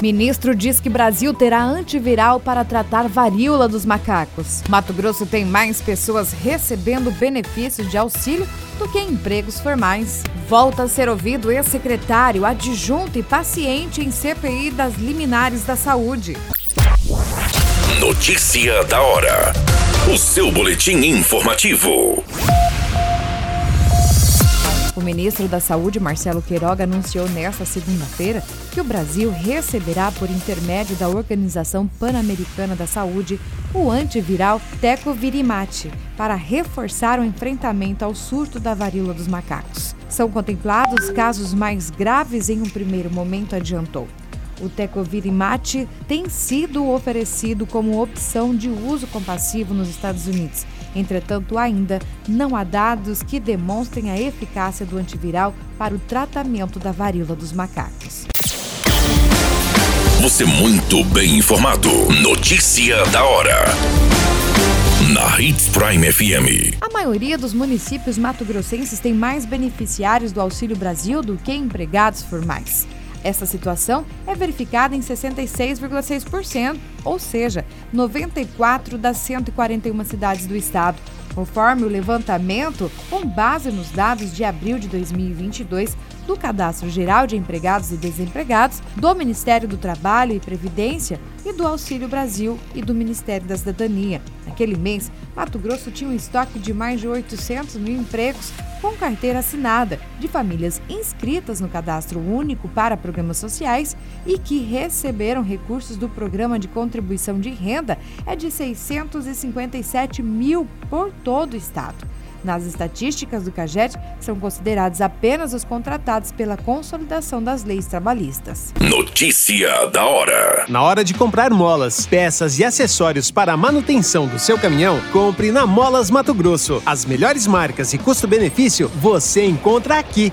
Ministro diz que Brasil terá antiviral para tratar varíola dos macacos. Mato Grosso tem mais pessoas recebendo benefícios de auxílio do que empregos formais. Volta a ser ouvido ex-secretário, adjunto e paciente em CPI das liminares da saúde. Notícia da hora. O seu boletim informativo. O ministro da Saúde, Marcelo Queiroga, anunciou nesta segunda-feira que o Brasil receberá, por intermédio da Organização Pan-Americana da Saúde, o antiviral Tecovirimat, para reforçar o enfrentamento ao surto da varíola dos macacos. São contemplados casos mais graves em um primeiro momento, adiantou. O Tecovirimat tem sido oferecido como opção de uso compassivo nos Estados Unidos. Entretanto, ainda não há dados que demonstrem a eficácia do antiviral para o tratamento da varíola dos macacos. Você muito bem informado. Notícia da hora. Na Hits Prime FM. A maioria dos municípios mato-grossenses tem mais beneficiários do Auxílio Brasil do que empregados formais. Essa situação é verificada em 66,6%, ou seja, 94 das 141 cidades do estado. Conforme o levantamento, com base nos dados de abril de 2022 do Cadastro Geral de Empregados e Desempregados, do Ministério do Trabalho e Previdência e do Auxílio Brasil e do Ministério da Cidadania. Naquele mês, Mato Grosso tinha um estoque de mais de 800 mil empregos com carteira assinada de famílias inscritas no Cadastro Único para Programas Sociais e que receberam recursos do Programa de Contribuição de Renda é de 657 mil por todo o estado. Nas estatísticas do CAGED, são considerados apenas os contratados pela consolidação das leis trabalhistas. Notícia da hora. Na hora de comprar molas, peças e acessórios para a manutenção do seu caminhão, compre na Molas Mato Grosso. As melhores marcas e custo-benefício você encontra aqui.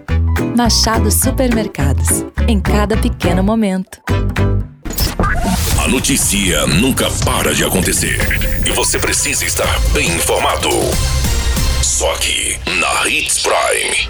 Machado Supermercados. Em cada pequeno momento. A notícia nunca para de acontecer. E você precisa estar bem informado. Só aqui, na Hits Prime.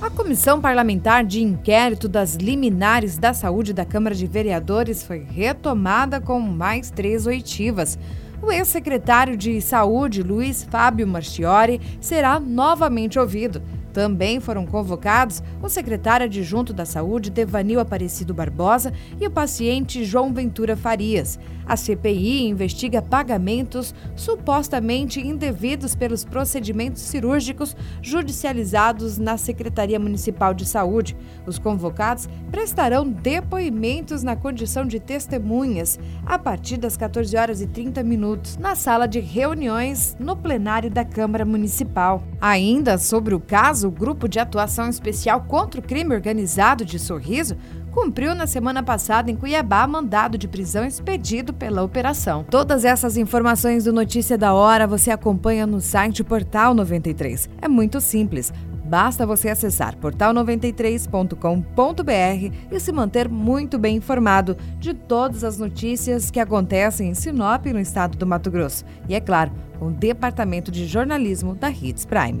A Comissão Parlamentar de Inquérito das Liminares da Saúde da Câmara de Vereadores foi retomada com mais três oitivas. O ex-secretário de Saúde, Luiz Fábio Marchiori, será novamente ouvido. Também foram convocados o secretário adjunto da Saúde, Devanil Aparecido Barbosa, e o paciente João Ventura Farias. A CPI investiga pagamentos supostamente indevidos pelos procedimentos cirúrgicos judicializados na Secretaria Municipal de Saúde. Os convocados prestarão depoimentos na condição de testemunhas a partir das 14 horas e 30 minutos na sala de reuniões no plenário da Câmara Municipal. Ainda sobre o caso, o Grupo de Atuação Especial contra o Crime Organizado de Sorriso cumpriu na semana passada em Cuiabá mandado de prisão expedido pela operação. Todas essas informações do Notícia da Hora você acompanha no site Portal 93. É muito simples. Basta você acessar portal93.com.br e se manter muito bem informado de todas as notícias que acontecem em Sinop, no estado do Mato Grosso. E é claro, com o Departamento de Jornalismo da Hits Prime.